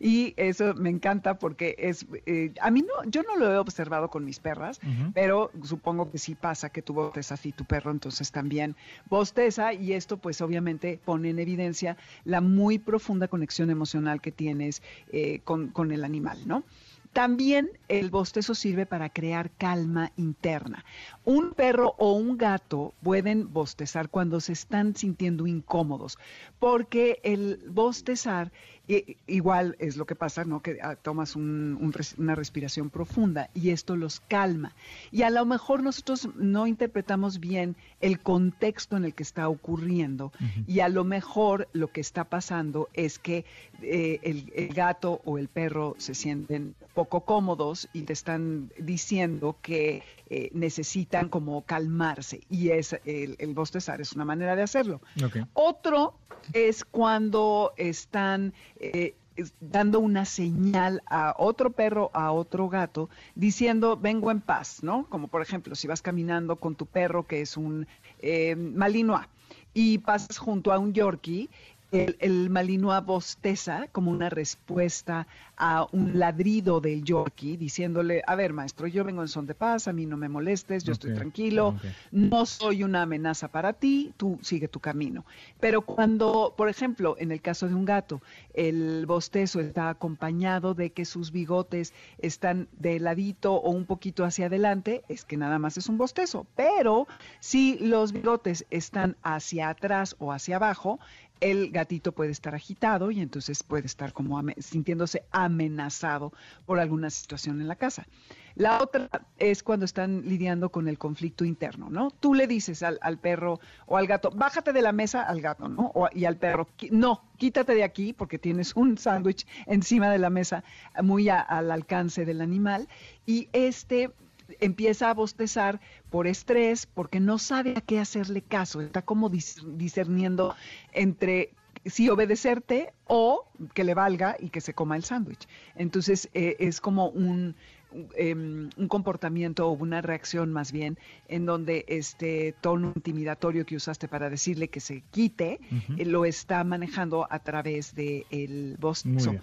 y eso me encanta porque es, eh, a mí no, yo no lo he observado con mis perras, pero supongo que sí pasa que tú bostezas y tu perro entonces también bosteza y esto pues obviamente pone en evidencia la muy profunda conexión emocional que tienes eh, con, con el animal, ¿no? También el bostezo sirve para crear calma interna. Un perro o un gato pueden bostezar cuando se están sintiendo incómodos, porque el bostezar igual es lo que pasa, ¿no? Que ah, tomas una respiración profunda y esto los calma. Y a lo mejor nosotros no interpretamos bien el contexto en el que está ocurriendo y a lo mejor lo que está pasando es que eh, el, gato o el perro se sienten poco cómodos y te están diciendo que eh, necesitan como calmarse y es el, el, bostezar es una manera de hacerlo. Otro es cuando están eh, dando una señal a otro perro, a otro gato, diciendo vengo en paz, ¿no? Como por ejemplo, si vas caminando con tu perro que es un eh, malinois y pasas junto a un yorkie el, el Malinois bosteza como una respuesta a un ladrido del Yorkie diciéndole, a ver maestro, yo vengo en son de paz, a mí no me molestes, yo estoy tranquilo, no soy una amenaza para ti, tú sigue tu camino. Pero cuando, por ejemplo, en el caso de un gato, el bostezo está acompañado de que sus bigotes están de ladito o un poquito hacia adelante, es que nada más es un bostezo. Pero si los bigotes están hacia atrás o hacia abajo, el gatito puede estar agitado y entonces puede estar como sintiéndose amenazado por alguna situación en la casa. La otra es cuando están lidiando con el conflicto interno, ¿no? Tú le dices al, perro o al gato, bájate de la mesa al gato, ¿no? y al perro, no, quítate de aquí porque tienes un sándwich encima de la mesa muy al alcance del animal. Y este empieza a bostezar por estrés, porque no sabe a qué hacerle caso, está como discerniendo entre si obedecerte o que le valga y que se coma el sándwich. Entonces eh, es como un, em, un comportamiento o una reacción más bien en donde este tono intimidatorio que usaste para decirle que se quite eh, lo está manejando a través del el bostezo.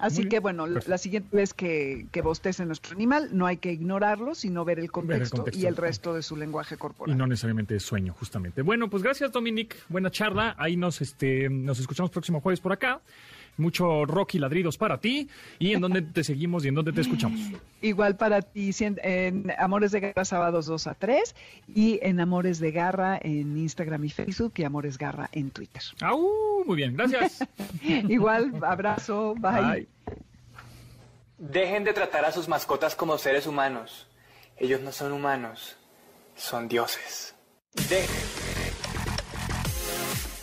Así que bueno, la siguiente vez que, que bostece nuestro animal, no hay que ignorarlo, sino ver el contexto, y el resto de su lenguaje corporal. Y no necesariamente es sueño, justamente. Bueno, pues gracias Dominic, buena charla. Ahí nos, este, nos escuchamos próximo jueves por acá mucho rock y ladridos para ti. ¿Y en dónde te seguimos y en dónde te escuchamos? Igual para ti, en Amores de Garra sábados 2 a 3 y en Amores de Garra en Instagram y Facebook y Amores Garra en Twitter. ¡Au! Muy bien, gracias. Igual, abrazo, bye. Dejen de tratar a sus mascotas como seres humanos. Ellos no son humanos, son dioses. Dejen.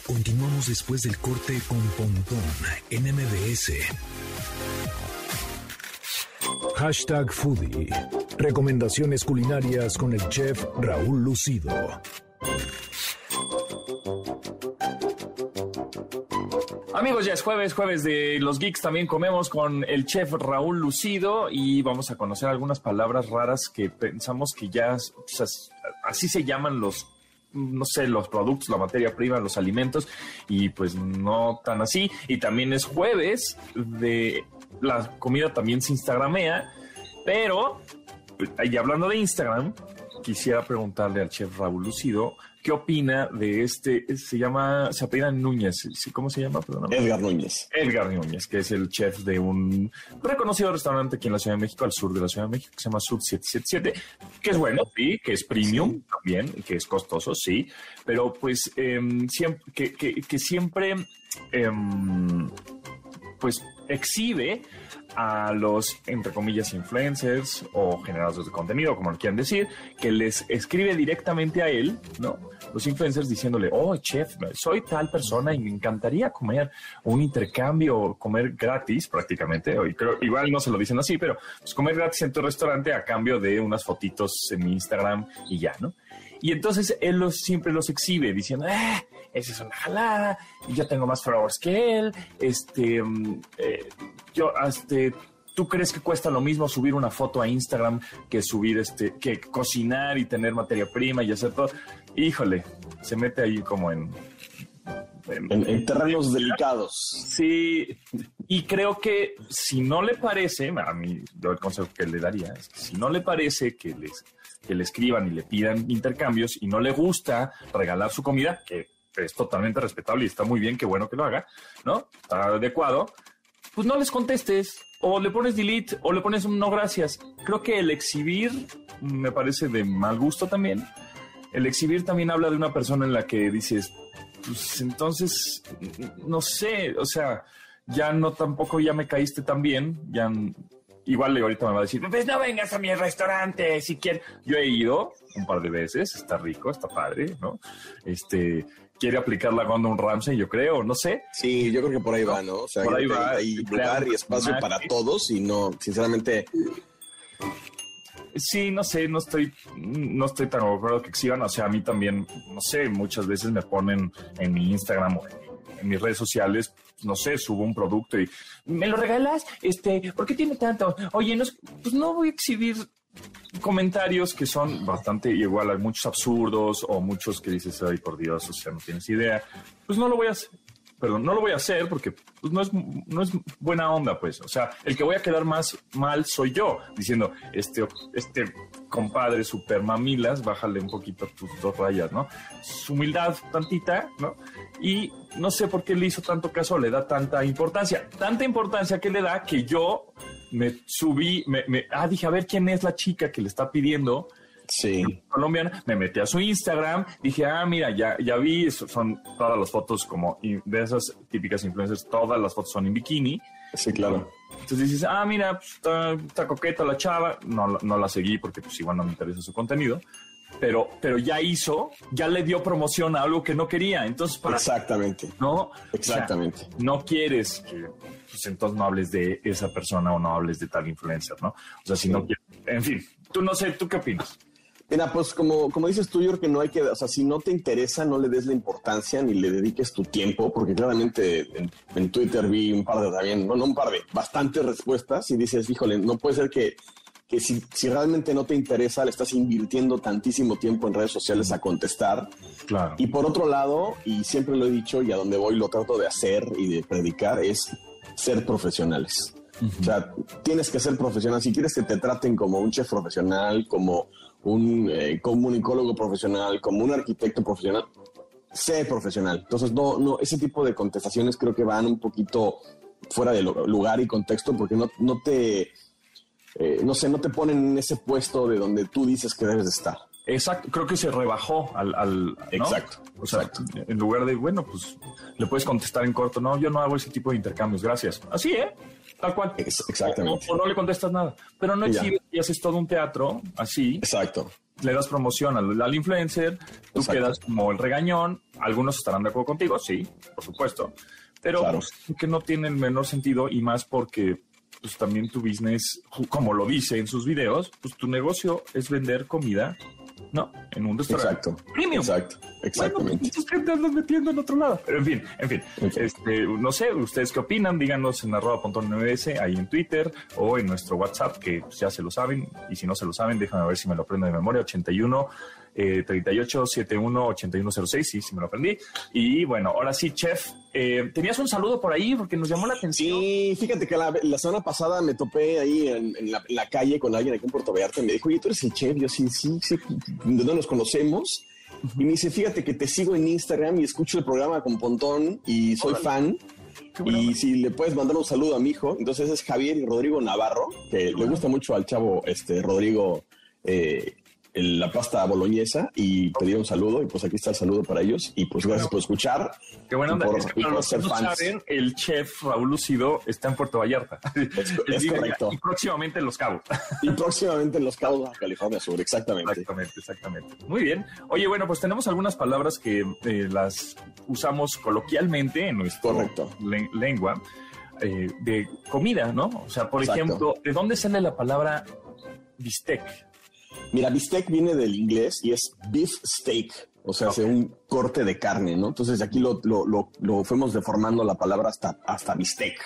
Continuamos después del corte con Pontón en MBS. Hashtag Foodie. Recomendaciones culinarias con el chef Raúl Lucido. Amigos, ya es jueves, jueves de los geeks. También comemos con el chef Raúl Lucido y vamos a conocer algunas palabras raras que pensamos que ya o sea, así se llaman los no sé, los productos, la materia prima, los alimentos, y pues no tan así. Y también es jueves de la comida también se instagramea, pero, y hablando de Instagram, quisiera preguntarle al chef Raúl Lucido ¿Qué opina de este? Se llama, se apellida Núñez. ¿Cómo se llama? Edgar Núñez. Edgar Núñez, que es el chef de un reconocido restaurante aquí en la Ciudad de México, al sur de la Ciudad de México, que se llama Sud 777, que es bueno, sí, que es premium también, que es costoso, sí, pero pues em, siempre, que, que, siempre, em, pues exhibe a los, entre comillas, influencers o generadores de contenido, como lo quieran decir, que les escribe directamente a él, ¿no? Los influencers diciéndole, oh, chef, soy tal persona y me encantaría comer un intercambio, comer gratis prácticamente, o creo, igual no se lo dicen así, pero pues, comer gratis en tu restaurante a cambio de unas fotitos en mi Instagram y ya, ¿no? Y entonces él los, siempre los exhibe diciendo, ¡eh! Esa es una jalada, y yo tengo más followers que él, este, mm, eh, yo, este, ¿tú crees que cuesta lo mismo subir una foto a Instagram que subir, este, que cocinar y tener materia prima y hacer todo? Híjole, se mete ahí como en... En, terrenos delicados. Sí, y creo que si no le parece, a mí yo el consejo que le daría es que si no le parece que les que le escriban y le pidan intercambios y no le gusta regalar su comida, que es totalmente respetable y está muy bien, qué bueno que lo haga, ¿no? Está adecuado, pues no les contestes, o le pones delete, o le pones un no gracias. Creo que el exhibir me parece de mal gusto también. El exhibir también habla de una persona en la que dices, pues entonces, no sé, o sea, ya no tampoco ya me caíste tan bien, ya igual ahorita me va a decir, pues no vengas a mi restaurante si quieres. Yo he ido un par de veces, está rico, está padre, ¿no? Este, quiere aplicar la Gordon Ramsay, yo creo, no sé. Sí, yo creo que por ahí va, ¿no? O sea, por ahí va, hay lugar y espacio para todos y no, sinceramente. Sí, no sé, no estoy, no estoy tan acuerdo que exhiban. O sea, a mí también, no sé, muchas veces me ponen en mi Instagram o en, mis redes sociales, no sé, subo un producto y me lo regalas, este, ¿por qué tiene tanto? Oye, no, pues no voy a exhibir comentarios que son bastante igual, hay muchos absurdos o muchos que dices, ay, por Dios, o sea, no tienes idea. Pues no lo voy a hacer. Perdón, no lo voy a hacer porque pues, no, es, no es buena onda, pues. O sea, el que voy a quedar más mal soy yo, diciendo, este, este compadre super mamilas, bájale un poquito tus dos rayas, ¿no? Su humildad tantita, ¿no? Y no sé por qué le hizo tanto caso, le da tanta importancia. Tanta importancia que le da que yo me subí, me, me, ah, dije, a ver quién es la chica que le está pidiendo. Sí. Colombiana, me metí a su Instagram, dije, ah, mira, ya, ya vi, son todas las fotos como de esas típicas influencers, todas las fotos son en bikini. Sí, claro. Entonces dices, ah, mira, pues, está, está, coqueta la chava, no, no la seguí porque pues igual no me interesa su contenido, pero, pero ya hizo, ya le dio promoción a algo que no quería. Entonces, para, Exactamente. ¿No? Exactamente. no quieres que, pues entonces no hables de esa persona o no hables de tal influencer, ¿no? O sea, si no quieres, en fin, tú no sé, ¿tú qué opinas? Mira, pues como, como dices tú, yo creo que no hay que, o sea, si no te interesa, no le des la importancia ni le dediques tu tiempo, porque claramente en, Twitter vi un par de también, no, no un par de, bastantes respuestas y dices, híjole, no puede ser que que si, si, realmente no te interesa, le estás invirtiendo tantísimo tiempo en redes sociales a contestar. Claro. Y por otro lado, y siempre lo he dicho y a donde voy lo trato de hacer y de predicar, es ser profesionales. O sea, tienes que ser profesional. Si quieres que te traten como un chef profesional, como un eh, comunicólogo profesional, como un arquitecto profesional, sé profesional. Entonces, no, no, ese tipo de contestaciones creo que van un poquito fuera de lugar y contexto porque no, no te eh, no sé, no te ponen en ese puesto de donde tú dices que debes de estar. Exacto, creo que se rebajó al... exacto, o sea, en lugar de, bueno, pues le puedes contestar en corto, no, yo no hago ese tipo de intercambios, gracias. Así, ¿eh? Tal cual. exactamente. O, no le contestas nada. Pero no exhibes y haces todo un teatro así. Exacto. Le das promoción al, influencer, tú quedas como el regañón, algunos estarán de acuerdo contigo, sí, por supuesto, pero pues, que no tiene el menor sentido y más porque pues también tu business, como lo dice en sus videos, pues tu negocio es vender comida ¿no? En un restaurante Exacto. Premium. Exacto, exactamente. Bueno, pues, andas metiendo en otro lado. Pero en fin, en fin. Este, no sé, ¿ustedes qué opinan? Díganos en arroba ahí en Twitter o en nuestro WhatsApp, que pues, ya se lo saben. Y si no se lo saben, déjame ver si me lo aprendo de memoria. 81 eh, 38 71 8106, sí, sí me lo aprendí. Y bueno, ahora sí, chef, eh, tenías un saludo por ahí porque nos llamó la atención. Sí, fíjate que la, semana pasada me topé ahí en, la, calle con alguien aquí en Puerto Vallarta y me dijo, oye, tú eres el chef. Yo sí, sí, sí, ¿de dónde nos conocemos? Y me dice, fíjate que te sigo en Instagram y escucho el programa con Pontón y soy fan. Y si le puedes mandar un saludo a mi hijo, entonces es Javier y Rodrigo Navarro, que le gusta mucho al chavo este Rodrigo eh, la pasta boloñesa y pedir un saludo y pues aquí está el saludo para ellos y pues gracias por escuchar. Qué buena onda. es que que no saben, el chef Raúl Lucido está en Puerto Vallarta. Es, correcto. Y próximamente en Los Cabos. Y próximamente en Los Cabos, California Sur, exactamente. Exactamente, exactamente. Muy bien. Oye, bueno, pues tenemos algunas palabras que eh, las usamos coloquialmente en nuestra lengua eh, de comida, ¿no? O sea, por ejemplo, ¿de dónde sale la palabra bistec? Mira, bistec viene del inglés y es beef steak, o sea, hace un corte de carne, ¿no? Entonces aquí lo, lo, fuimos deformando la palabra hasta, hasta bistec.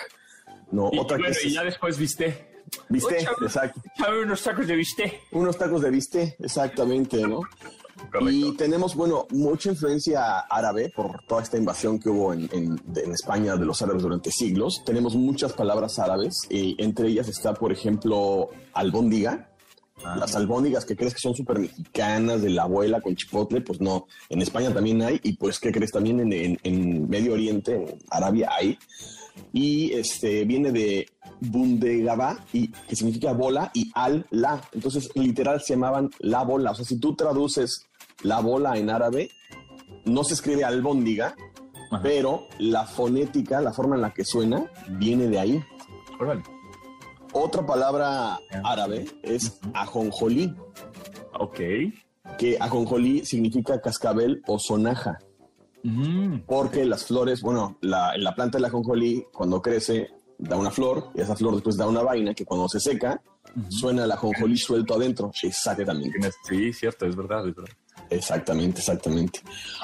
¿no? Y, Otra y ya después viste. Viste, exacto. unos tacos de viste. Unos tacos de viste, exactamente, ¿no? Y tenemos, bueno, mucha influencia árabe por toda esta invasión que hubo en, en, España de los árabes durante siglos. Tenemos muchas palabras árabes, y entre ellas está, por ejemplo, albóndiga, Ah. Las albóndigas que crees que son súper mexicanas, de la abuela con chipotle, pues no. En España también hay, y pues, ¿qué crees? También en, Medio Oriente, en Arabia hay. Y este viene de Bundegaba, y, que significa bola, y al-la. Entonces, literal, se llamaban la bola. O sea, si tú traduces la bola en árabe, no se escribe albóndiga, pero la fonética, la forma en la que suena, viene de ahí. Otra palabra árabe es ajonjolí. Ok. Que ajonjolí significa cascabel o sonaja. Mm. Porque las flores, bueno, la, la planta del ajonjolí cuando crece da una flor y esa flor después da una vaina que cuando se seca suena el ajonjolí suelto adentro. Exactamente. Sí, cierto, es verdad, es verdad. Exactamente, exactamente.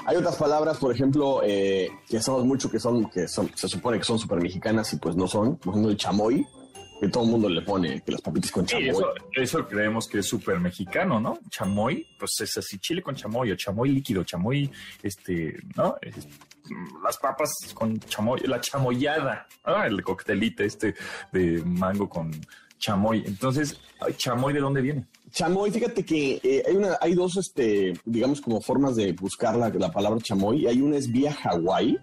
Hay otras palabras, por ejemplo, eh, que somos mucho que son, que son, se supone que son súper mexicanas y pues no son. Por ejemplo, el chamoy que todo el mundo le pone, que las papitas con chamoy. eso, creemos que es súper mexicano, ¿no? Chamoy, pues es así, chile con chamoy o chamoy líquido, chamoy, este, ¿no? las papas con chamoy, la chamoyada, ah, el coctelito este de mango con chamoy. Entonces, chamoy, ¿de dónde viene? Chamoy, fíjate que eh, hay una, hay dos, este, digamos, como formas de buscar la, la palabra chamoy. Hay una es vía Hawái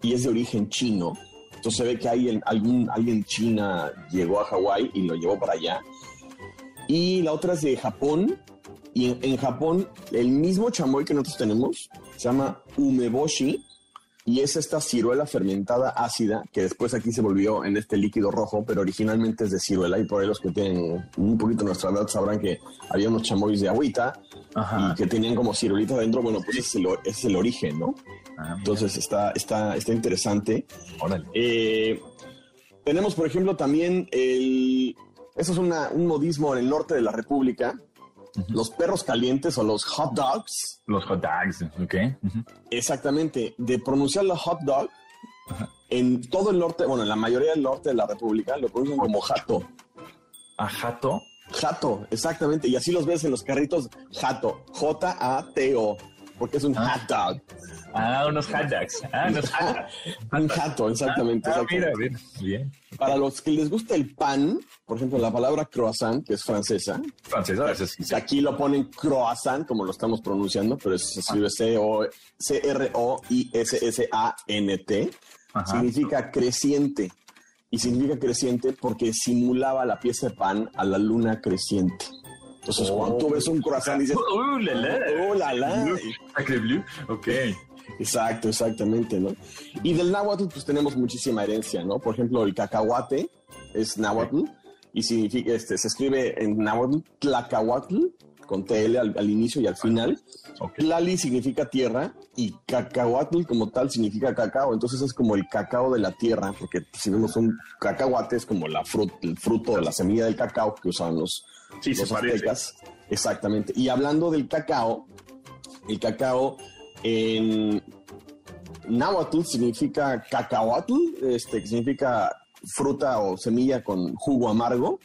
y es de origen chino entonces se ve que alguien, alguien China llegó a Hawái y lo llevó para allá. Y la otra es de Japón. Y en, Japón, el mismo chamoy que nosotros tenemos se llama umeboshi. Y es esta ciruela fermentada ácida que después aquí se volvió en este líquido rojo, pero originalmente es de ciruela. Y por ahí los que tienen un poquito nuestra edad sabrán que había unos chamoys de agüita y que tenían como ciruelita adentro. Bueno, pues ese es el origen, ¿no? Ah, Entonces está, está, está interesante. Eh, tenemos, por ejemplo, también el. Eso es un modismo en el norte de la República. Los perros calientes o los hot dogs. Los hot dogs, ok. Exactamente. De pronunciar la hot dog, en todo el norte, bueno, en la mayoría del norte de la República lo pronuncian como jato. ¿A jato? Jato, exactamente. Y así los ves en los carritos jato. J-A-T-O. Porque es un ah. hot dog. Ah, unos hot dogs. Ah, unos hot Un jato, exactamente. Ah, mira, bien. Para los que les gusta el pan, por ejemplo, la palabra croissant, que es francesa. Francesa, eso sí. Aquí lo ponen croissant, como lo estamos pronunciando, pero se escribe C-R-O-I-S-S-A-N-T. Significa creciente. Y significa creciente porque simulaba la pieza de pan a la luna creciente. Entonces, cuando tú ves un croissant, dices, ¡Oh, la la! ¡Oh, la la! Ok. Exacto, exactamente, ¿no? Y del náhuatl, pues tenemos muchísima herencia, ¿no? Por ejemplo, el cacahuate es náhuatl y significa, este, se escribe en náhuatl tlacahuatl con TL al, inicio y al final. Tlali significa tierra y cacahuatl como tal significa cacao. Entonces es como el cacao de la tierra, porque si vemos un cacahuate es como la el fruto de la semilla del cacao que usaban los, sí, aztecas. Exactamente. Y hablando del cacao, el cacao en náhuatl significa cacahuatl, este, que significa fruta o semilla con jugo amargo.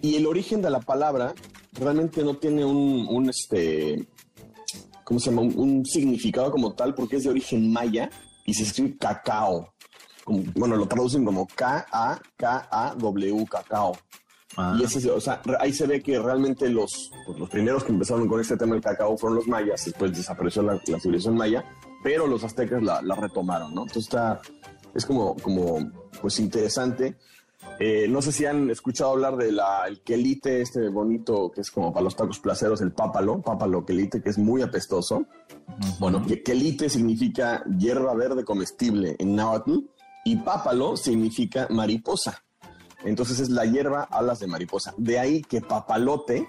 Y el origen de la palabra realmente no tiene un, este, ¿cómo se llama? Un, significado como tal porque es de origen maya y se escribe cacao. bueno, lo traducen como K-A-K-A-W, cacao. Ah. Y ese, o sea, ahí se ve que realmente los, pues, los primeros que empezaron con este tema del cacao fueron los mayas, después desapareció la, civilización maya, pero los aztecas la, la, retomaron, ¿no? Entonces está, es como, como, pues interesante. Eh, no sé si han escuchado hablar del el quelite, este bonito que es como para los tacos placeros, el pápalo, pápalo quelite, que es muy apestoso. Bueno, que quelite significa hierba verde comestible en náhuatl y pápalo significa mariposa. Entonces es la hierba alas de mariposa. De ahí que papalote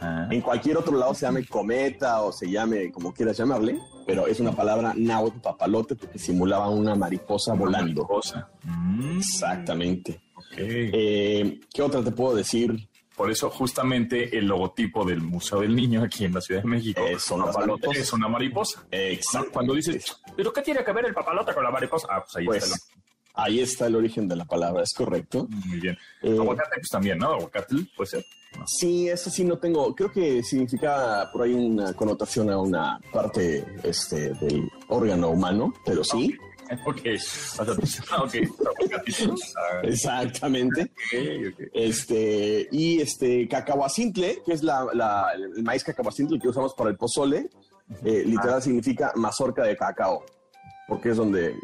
ah. en cualquier otro lado se llame cometa o se llame como quieras llamarle, pero es una palabra náhuatl papalote porque simulaba una mariposa volando. Mariposa. Mm. Exactamente. Eh, ¿Qué otra te puedo decir? Por eso justamente el logotipo del Museo del Niño aquí en la Ciudad de México es una, es una mariposa. Exacto. Cuando dices, ¿pero qué tiene que ver el papalote con la mariposa? Ah, pues ahí pues, está. Ahí está el origen de la palabra, es correcto. Muy bien. Eh, Aguacate pues también, ¿no? Aguacate puede ser. Sí, eso sí no tengo. Creo que significa por ahí una connotación a una parte este, del órgano humano, pero sí. Ok, okay. Exactamente. Este, y este cacahuacintle, que es la, el maíz cacahuacintle que usamos para el pozole, eh, literal ah. significa mazorca de cacao, porque es donde,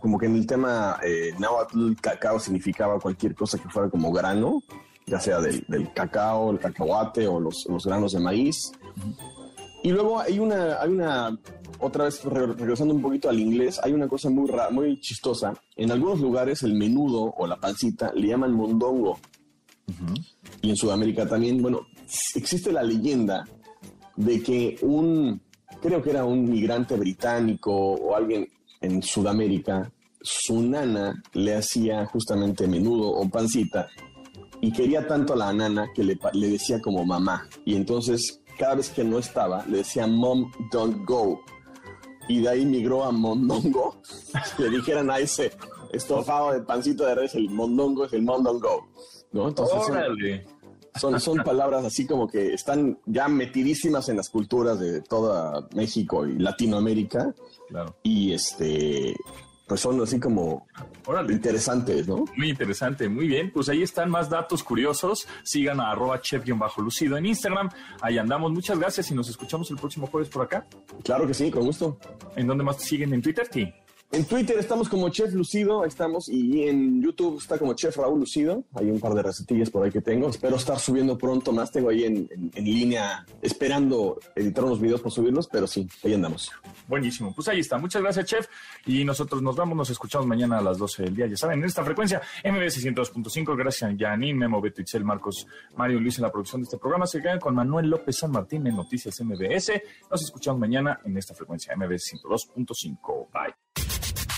como que en el tema eh, náhuatl, cacao significaba cualquier cosa que fuera como grano, ya sea del, cacao, el cacahuate o los, los granos de maíz. Y luego hay una, hay una otra vez regresando un poquito al inglés, hay una cosa muy muy chistosa. En algunos lugares el menudo o la pancita le llaman mondongo. Y en Sudamérica también, bueno, existe la leyenda de que un, creo que era un migrante británico o alguien en Sudamérica, su nana le hacía justamente menudo o pancita y quería tanto a la nana que le, le decía como mamá. Y entonces cada vez que no estaba, le decía Mom, don't go y de ahí migró a mondongo. Le dijeran a ese estofado de pancito de res, el mondongo es el mondongo, ¿no? Entonces son, son, palabras así como que están ya metidísimas en las culturas de toda México y Latinoamérica. Claro. Y este pues son así como interesantes, ¿no? Muy interesante, muy bien. Pues ahí están más datos curiosos. Sigan a arroba chef-lucido en Instagram. Ahí andamos. Muchas gracias y nos escuchamos el próximo jueves por acá. Claro que sí, con gusto. ¿En dónde más te siguen? ¿En Twitter? Sí. En Twitter estamos como Chef Lucido, estamos, y en YouTube está como Chef Raúl Lucido. Hay un par de recetillas por ahí que tengo. Espero estar subiendo pronto más. Tengo ahí en, línea esperando editar unos videos para subirlos, pero sí, ahí andamos. Buenísimo. Pues ahí está. Muchas gracias, Chef. Y nosotros nos vamos, nos escuchamos mañana a las 12 del día. Ya saben, en esta frecuencia, MBS 102.5. Gracias a Janine, Memo, Beto, Itzel, Marcos, Mario Luis en la producción de este programa. Se quedan con Manuel López San Martín en Noticias MBS. Nos escuchamos mañana en esta frecuencia, MBS 102.5. Bye.